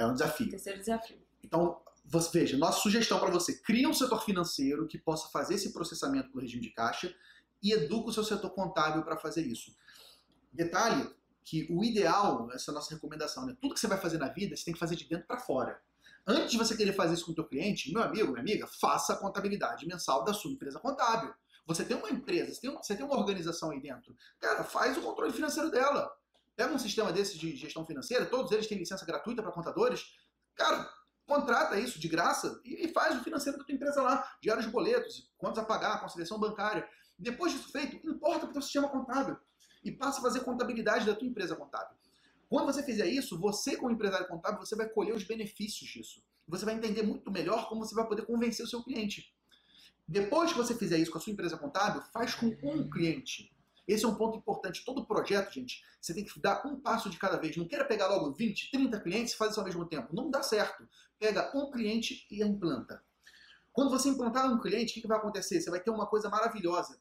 É um desafio. Terceiro desafio. Então, você, veja, nossa sugestão para você: cria um setor financeiro que possa fazer esse processamento do regime de caixa e educa o seu setor contábil para fazer isso. Detalhe que o ideal, essa é a nossa recomendação, né? Tudo que você vai fazer na vida, você tem que fazer de dentro para fora. Antes de você querer fazer isso com o teu cliente, meu amigo, minha amiga, faça a contabilidade mensal da sua empresa contábil. Você tem uma empresa, você tem uma, você tem uma organização aí dentro. Cara, faz o controle financeiro dela. Pega um sistema desse de gestão financeira, todos eles têm licença gratuita para contadores. Cara, contrata isso de graça e faz o financeiro da tua empresa lá. Diários de boletos, quantos a pagar, conciliação bancária. Depois disso feito, importa para o teu sistema contábil e passa a fazer contabilidade da tua empresa contábil. Quando você fizer isso, você como empresário contábil, você vai colher os benefícios disso. Você vai entender muito melhor como você vai poder convencer o seu cliente. Depois que você fizer isso com a sua empresa contábil, faz com um cliente. Esse é um ponto importante. Todo projeto, gente, você tem que dar um passo de cada vez. Não queira pegar logo 20, 30 clientes e fazer isso ao mesmo tempo. Não dá certo. Pega um cliente e implanta. Quando você implantar um cliente, o que vai acontecer? Você vai ter uma coisa maravilhosa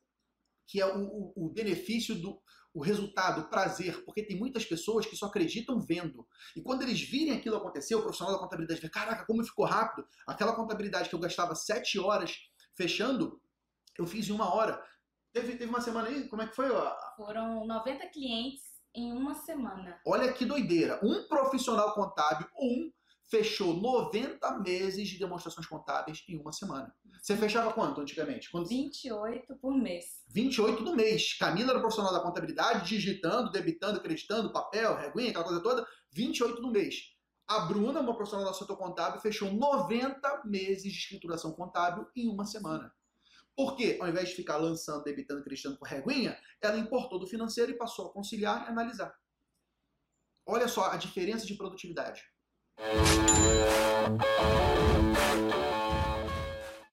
que é o, o, o, benefício do o resultado, o prazer, porque tem muitas pessoas que só acreditam vendo. E quando eles virem aquilo acontecer, o profissional da contabilidade vê, caraca, como ficou rápido. Aquela contabilidade que eu gastava sete horas fechando, eu fiz em uma hora. Teve, teve uma semana aí, como é que foi? Foram 90 clientes em uma semana. Olha que doideira. Um profissional contábil, um fechou 90 meses de demonstrações contábeis em uma semana. Você fechava quanto antigamente? Quando... 28 por mês. 28 no mês. Camila era profissional da contabilidade, digitando, debitando, acreditando, papel, reguinha, aquela coisa toda. 28 no mês. A Bruna, uma profissional do setor contábil, fechou 90 meses de escrituração contábil em uma semana. Por quê? Ao invés de ficar lançando, debitando, acreditando com reguinha, ela importou do financeiro e passou a conciliar e analisar. Olha só a diferença de produtividade.